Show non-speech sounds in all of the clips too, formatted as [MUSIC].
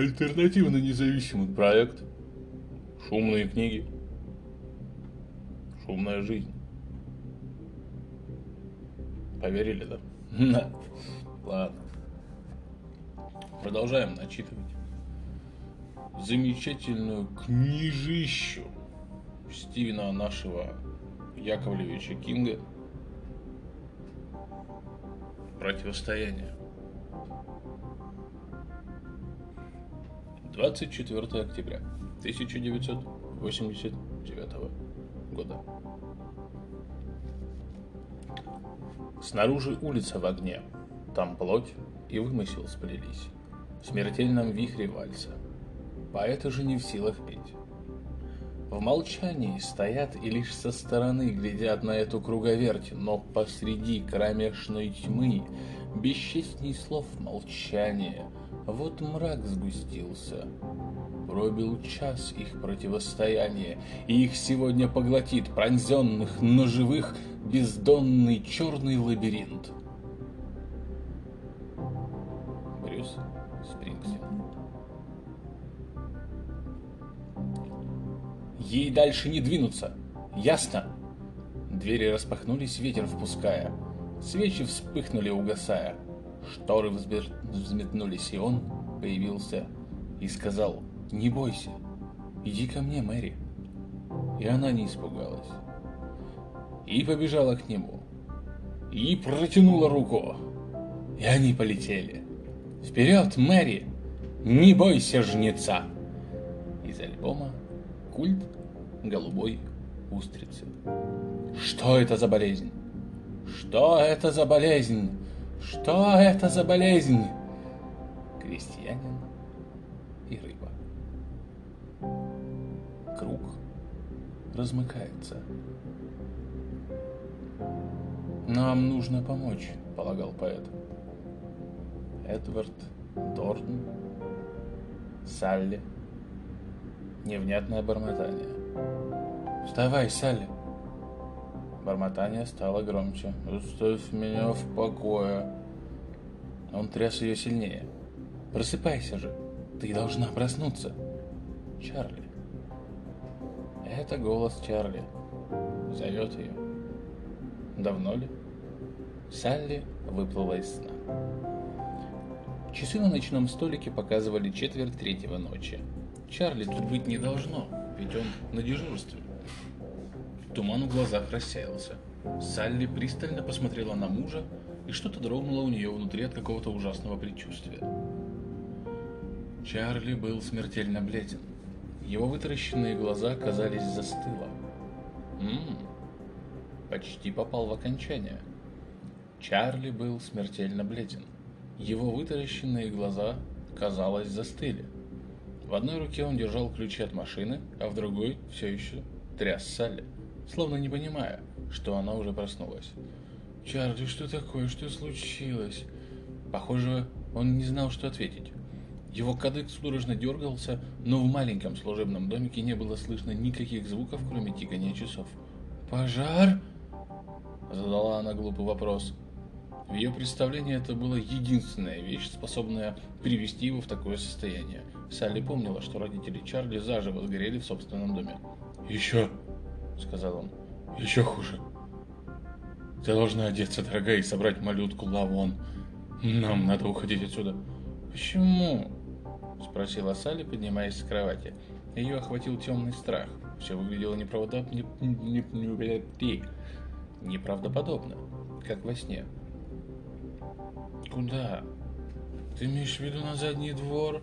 Альтернативно-независимый проект. Шумные книги. Шумная жизнь. Поверили, да? [LAUGHS] Да. Ладно. Продолжаем начитывать замечательную книжищу Стивена нашего Яковлевича Кинга «Противостояние». 24 октября 1989 года. Снаружи улица в огне, там плоть и вымысел сплелись в смертельном вихре вальса. Поэты же не в силах петь. В молчании стоят и лишь со стороны глядят на эту круговерть, но посреди кромешной тьмы, бесчестней слов молчания, вот мрак сгустился. Пробил час их противостояния, и их сегодня поглотит пронзенных, но живых бездонный черный лабиринт. Брюс Спрингстин Ей дальше не двинуться. Ясно? Двери распахнулись, ветер впуская. Свечи вспыхнули, угасая. Шторы взметнулись, и он появился и сказал, «Не бойся, иди ко мне, Мэри». И она не испугалась. И побежала к нему. И протянула руку. И они полетели. «Вперед, Мэри! Не бойся жнеца!» Из альбома «Культ голубой устрицы. Что это за болезнь? Что это за болезнь? Что это за болезнь? Крестьянин и рыба. Круг размыкается. Нам нужно помочь, полагал поэт. Эдвард Дорн, Салли, невнятное бормотание. «Вставай, Салли!» Бормотание стало громче. «Оставь меня в покое!» Он тряс ее сильнее. «Просыпайся же! Ты должна проснуться!» «Чарли!» Это голос Чарли. Зовет ее. Давно ли? Салли выплыла из сна. Часы на ночном столике показывали четверть третьего ночи. Чарли тут быть не должно, ведь он на дежурстве. Туман в глазах рассеялся. Салли пристально посмотрела на мужа, и что-то дрогнуло у нее внутри от какого-то ужасного предчувствия. Чарли был смертельно бледен. Его вытаращенные глаза казались застыло. Ммм, почти попал в окончание. Чарли был смертельно бледен. Его вытаращенные глаза, казалось, застыли. В одной руке он держал ключи от машины, а в другой все еще тряс Салли словно не понимая, что она уже проснулась. «Чарли, что такое? Что случилось?» Похоже, он не знал, что ответить. Его кадык судорожно дергался, но в маленьком служебном домике не было слышно никаких звуков, кроме тикания часов. «Пожар?» Задала она глупый вопрос. В ее представлении это была единственная вещь, способная привести его в такое состояние. Салли помнила, что родители Чарли заживо сгорели в собственном доме. «Еще сказал он. «Еще хуже. Ты должна одеться, дорогая, и собрать малютку Лавон. Нам надо уходить отсюда». «Почему?» – спросила Салли, поднимаясь с кровати. Ее охватил темный страх. Все выглядело неправдоподобно, не, не, не, неправдоподобно, как во сне. «Куда? Ты имеешь в виду на задний двор?»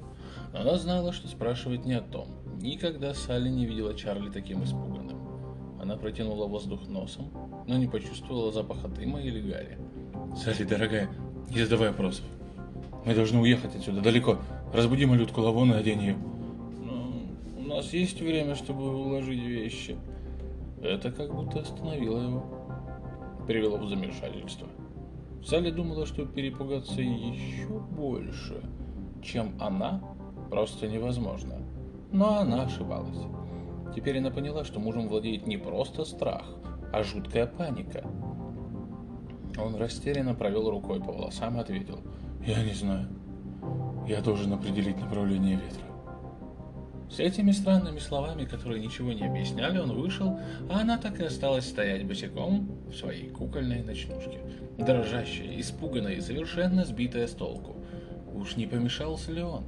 Она знала, что спрашивать не о том. Никогда Салли не видела Чарли таким испуганным. Она протянула воздух носом, но не почувствовала запаха дыма или гари. «Салли, дорогая, не задавай вопросов. Мы должны уехать отсюда далеко. Разбуди малютку Лавон и одень ее». «Ну, у нас есть время, чтобы уложить вещи». Это как будто остановило его. Привело в замешательство. Салли думала, что перепугаться еще больше, чем она, просто невозможно. Но она ошибалась. Теперь она поняла, что мужем владеет не просто страх, а жуткая паника. Он растерянно провел рукой по волосам и ответил. «Я не знаю. Я должен определить направление ветра. С этими странными словами, которые ничего не объясняли, он вышел, а она так и осталась стоять босиком в своей кукольной ночнушке, дрожащая, испуганная и совершенно сбитая с толку. Уж не помешался ли он?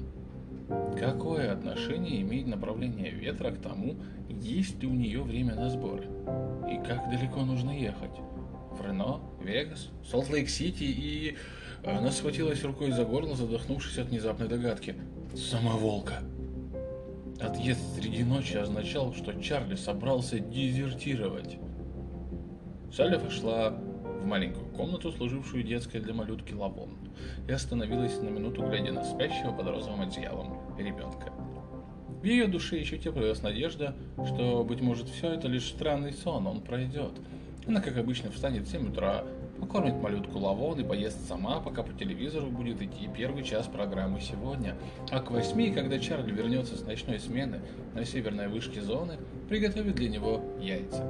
Какое отношение имеет направление ветра к тому, есть ли у нее время на сборы? И как далеко нужно ехать? В Рено, Вегас, Солт-Лейк-Сити и... Она схватилась рукой за горло, задохнувшись от внезапной догадки. Самоволка. Отъезд среди ночи означал, что Чарли собрался дезертировать. Салли вошла в маленькую комнату, служившую детской для малютки Лавон, и остановилась на минуту, глядя на спящего под розовым одеялом ребенка. В ее душе еще теплилась надежда, что, быть может, все это лишь странный сон, он пройдет. Она, как обычно, встанет в 7 утра, покормит малютку Лавон и поест сама, пока по телевизору будет идти первый час программы сегодня. А к восьми, когда Чарли вернется с ночной смены на северной вышке зоны, приготовит для него яйца.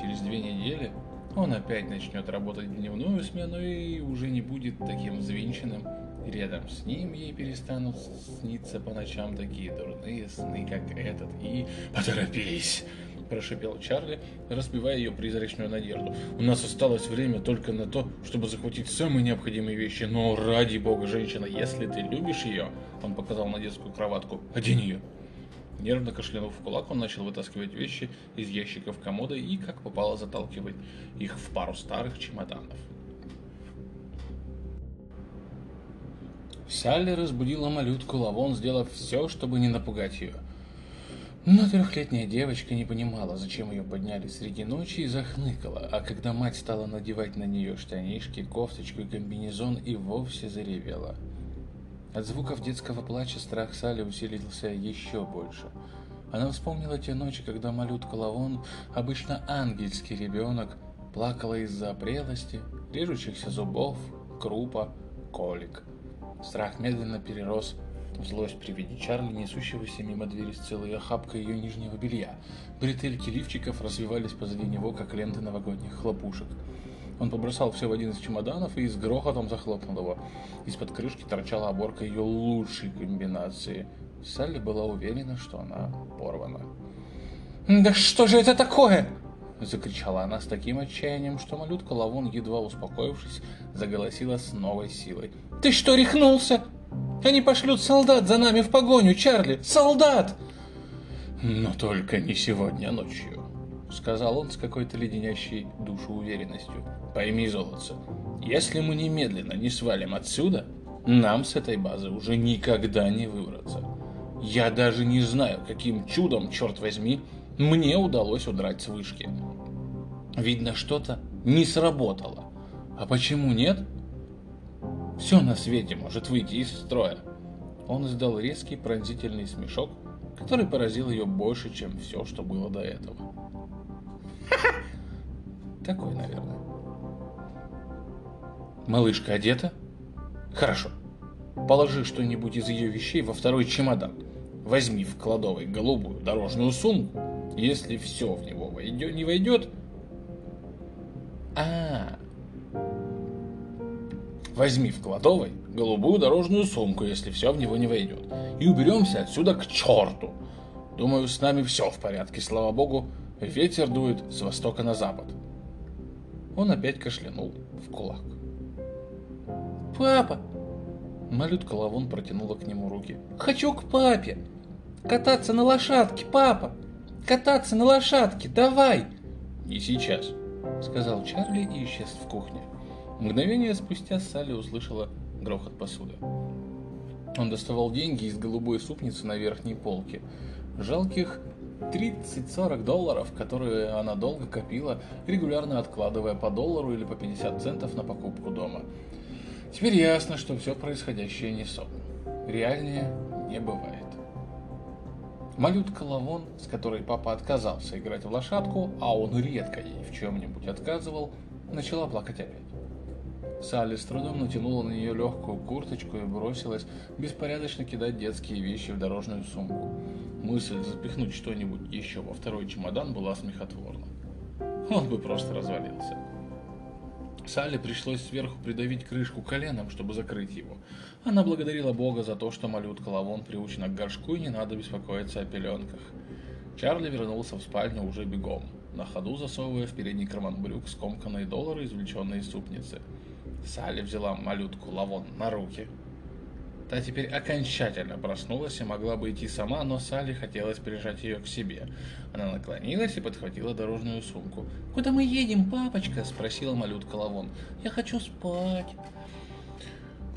Через две недели он опять начнет работать дневную смену и уже не будет таким взвинченным. Рядом с ним ей перестанут сниться по ночам такие дурные сны, как этот. И поторопись! прошипел Чарли, разбивая ее призрачную надежду. «У нас осталось время только на то, чтобы захватить самые необходимые вещи, но ради бога, женщина, если ты любишь ее...» Он показал на детскую кроватку. «Одень ее!» Нервно кашлянув в кулак, он начал вытаскивать вещи из ящиков комода и, как попало, заталкивать их в пару старых чемоданов. Салли разбудила малютку Лавон, сделав все, чтобы не напугать ее – но трехлетняя девочка не понимала, зачем ее подняли среди ночи и захныкала, а когда мать стала надевать на нее штанишки, кофточку и комбинезон и вовсе заревела. От звуков детского плача страх Сали усилился еще больше. Она вспомнила те ночи, когда малютка Лавон, обычно ангельский ребенок, плакала из-за прелости, режущихся зубов, крупа, колик. Страх медленно перерос Злость при виде Чарли, несущегося мимо двери с целой охапкой ее нижнего белья. Бретельки лифчиков развивались позади него, как ленты новогодних хлопушек. Он побросал все в один из чемоданов и с грохотом захлопнул его. Из-под крышки торчала оборка ее лучшей комбинации. Салли была уверена, что она порвана. «Да что же это такое?» Закричала она с таким отчаянием, что малютка Лавон, едва успокоившись, заголосила с новой силой. «Ты что, рехнулся? Они пошлют солдат за нами в погоню, Чарли! Солдат!» «Но только не сегодня ночью», — сказал он с какой-то леденящей душу уверенностью. «Пойми, золотце, если мы немедленно не свалим отсюда, нам с этой базы уже никогда не выбраться. Я даже не знаю, каким чудом, черт возьми, мне удалось удрать с вышки. Видно, что-то не сработало. А почему нет? Все на свете может выйти из строя. Он издал резкий пронзительный смешок, который поразил ее больше, чем все, что было до этого. [LAUGHS] Такой, наверное. Малышка одета? Хорошо. Положи что-нибудь из ее вещей во второй чемодан. Возьми в кладовой голубую дорожную сумку. Если все в него войдет, не войдет... А, Возьми в кладовой голубую дорожную сумку, если все в него не войдет. И уберемся отсюда к черту. Думаю, с нами все в порядке, слава богу. Ветер дует с востока на запад. Он опять кашлянул в кулак. «Папа!» Малютка Лавон протянула к нему руки. «Хочу к папе! Кататься на лошадке, папа! Кататься на лошадке, давай!» «Не сейчас», — сказал Чарли и исчез в кухне. Мгновение спустя Салли услышала грохот посуды. Он доставал деньги из голубой супницы на верхней полке. Жалких 30-40 долларов, которые она долго копила, регулярно откладывая по доллару или по 50 центов на покупку дома. Теперь ясно, что все происходящее не сон. Реальнее не бывает. Малютка Лавон, с которой папа отказался играть в лошадку, а он редко ей в чем-нибудь отказывал, начала плакать опять. Салли с трудом натянула на нее легкую курточку и бросилась беспорядочно кидать детские вещи в дорожную сумку. Мысль запихнуть что-нибудь еще во второй чемодан была смехотворна. Он бы просто развалился. Салли пришлось сверху придавить крышку коленом, чтобы закрыть его. Она благодарила Бога за то, что малютка Лавон приучена к горшку и не надо беспокоиться о пеленках. Чарли вернулся в спальню уже бегом, на ходу засовывая в передний карман брюк скомканные доллары, извлеченные из супницы. Салли взяла малютку Лавон на руки. Та теперь окончательно проснулась и могла бы идти сама, но Салли хотелось прижать ее к себе. Она наклонилась и подхватила дорожную сумку. «Куда мы едем, папочка?» – спросила малютка Лавон. «Я хочу спать».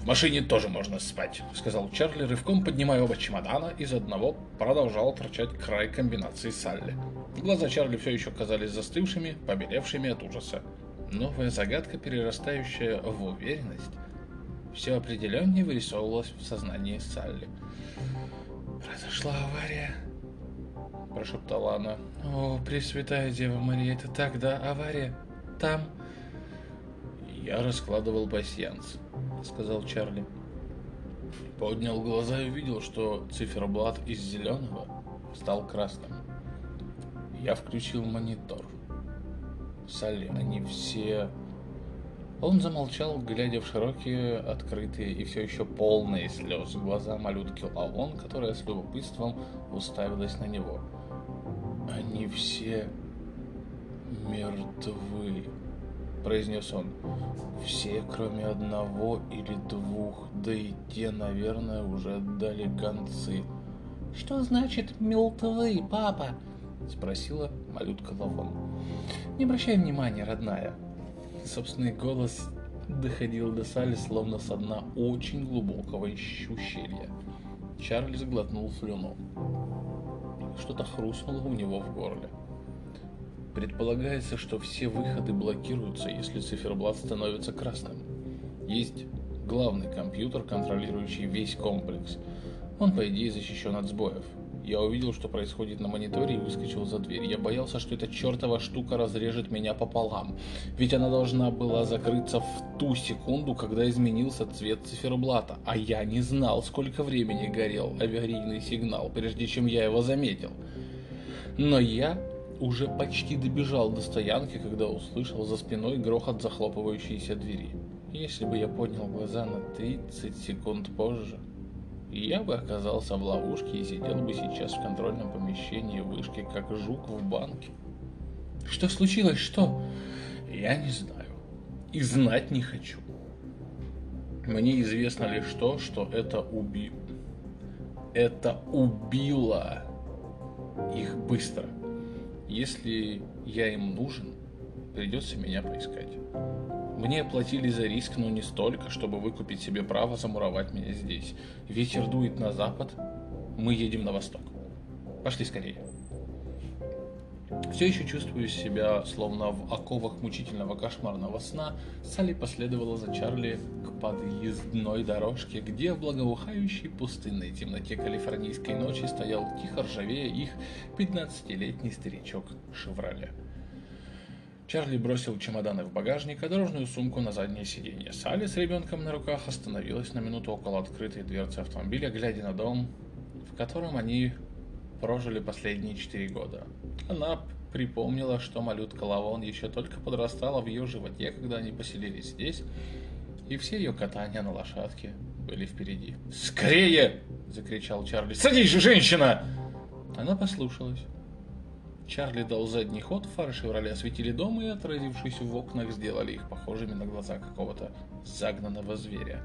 «В машине тоже можно спать», — сказал Чарли, рывком поднимая оба чемодана, из одного продолжал торчать край комбинации Салли. Глаза Чарли все еще казались застывшими, побелевшими от ужаса. Новая загадка, перерастающая в уверенность, все определеннее вырисовывалась в сознании Салли. «Произошла авария», — прошептала она. «О, Пресвятая Дева Мария, это так, да? Авария? Там?» «Я раскладывал пасьянс», — сказал Чарли. Поднял глаза и увидел, что циферблат из зеленого стал красным. Я включил монитор. Салли, они все... Он замолчал, глядя в широкие, открытые и все еще полные слез глаза малютки Лавон, которая с любопытством уставилась на него. Они все мертвы произнес он. Все, кроме одного или двух, да и те, наверное, уже дали концы. Что значит мертвы, папа? Спросила малютка Лавон. Не обращай внимания, родная. Собственный голос доходил до Салли словно со дна очень глубокого ущелья. Чарли сглотнул слюну. Что-то хрустнуло у него в горле. Предполагается, что все выходы блокируются, если циферблат становится красным. Есть главный компьютер, контролирующий весь комплекс. Он, по идее, защищен от сбоев. Я увидел, что происходит на мониторе и выскочил за дверь. Я боялся, что эта чертова штука разрежет меня пополам. Ведь она должна была закрыться в ту секунду, когда изменился цвет циферблата. А я не знал, сколько времени горел аварийный сигнал, прежде чем я его заметил. Но я уже почти добежал до стоянки, когда услышал за спиной грохот захлопывающейся двери. Если бы я поднял глаза на 30 секунд позже, я бы оказался в ловушке и сидел бы сейчас в контрольном помещении вышки, как жук в банке. Что случилось? Что? Я не знаю. И знать не хочу. Мне известно лишь то, что это уби... Это убило их быстро. Если я им нужен, придется меня поискать. Мне платили за риск, но не столько, чтобы выкупить себе право замуровать меня здесь. Ветер дует на запад, мы едем на восток. Пошли скорее. Все еще чувствую себя словно в оковах мучительного кошмарного сна, Салли последовала за Чарли к подъездной дорожке, где в благоухающей пустынной темноте калифорнийской ночи стоял тихо ржавея их 15-летний старичок «Шевроле». Чарли бросил чемоданы в багажник, а дорожную сумку на заднее сиденье. Салли с ребенком на руках остановилась на минуту около открытой дверцы автомобиля, глядя на дом, в котором они прожили последние четыре года. Она припомнила, что малютка Лавон еще только подрастала в ее животе, когда они поселились здесь, и все ее катания на лошадке были впереди. «Скорее!» – закричал Чарли. «Садись же, женщина!» Она послушалась. Чарли дал задний ход, фары «Шевроле» осветили дом и, отразившись в окнах, сделали их похожими на глаза какого-то загнанного зверя.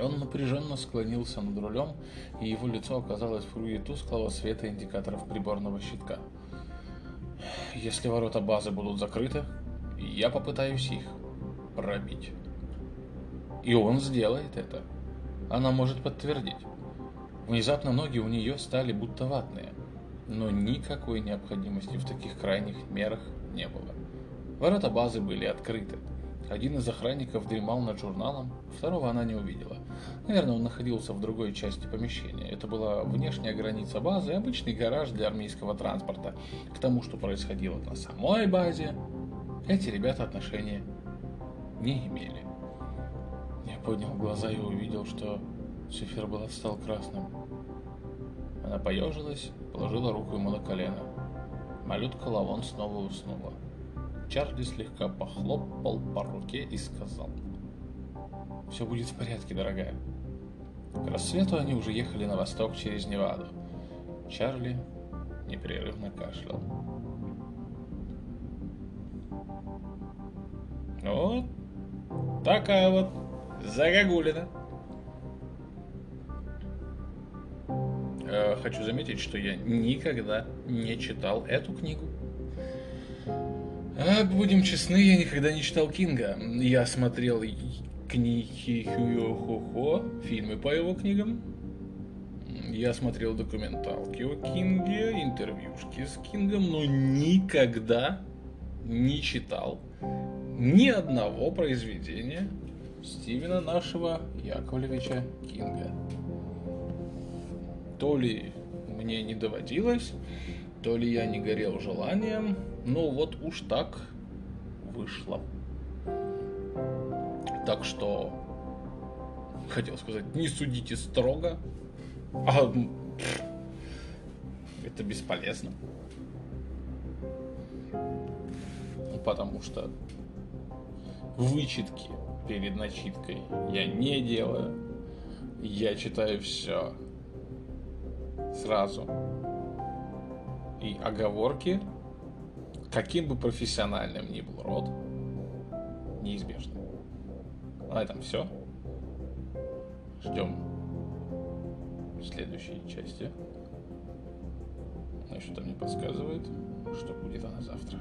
Он напряженно склонился над рулем, и его лицо оказалось в круге тусклого света индикаторов приборного щитка. Если ворота базы будут закрыты, я попытаюсь их пробить. И он сделает это. Она может подтвердить. Внезапно ноги у нее стали будто ватные, но никакой необходимости в таких крайних мерах не было. Ворота базы были открыты. Один из охранников дремал над журналом, второго она не увидела. Наверное, он находился в другой части помещения. Это была внешняя граница базы, обычный гараж для армейского транспорта. К тому, что происходило на самой базе, эти ребята отношения не имели. Я поднял глаза и увидел, что циферблат стал красным. Она поежилась, положила руку ему на колено. Малютка Лавон снова уснула. Чарли слегка похлопал по руке и сказал. «Все будет в порядке, дорогая». К рассвету они уже ехали на восток через Неваду. Чарли непрерывно кашлял. Вот такая вот загогулина. Э, хочу заметить, что я никогда не читал эту книгу. А, будем честны, я никогда не читал Кинга. Я смотрел книги Хо, фильмы по его книгам. Я смотрел документалки о Кинге, интервьюшки с Кингом, но никогда не читал ни одного произведения Стивена нашего Яковлевича Кинга. То ли мне не доводилось, то ли я не горел желанием, но вот уж так вышло. Так что, хотел сказать, не судите строго, а это бесполезно. Потому что вычетки перед начиткой я не делаю. Я читаю все сразу. И оговорки, каким бы профессиональным ни был род, неизбежны. На этом все. Ждем следующей части. Что-то мне подсказывает, что будет она завтра.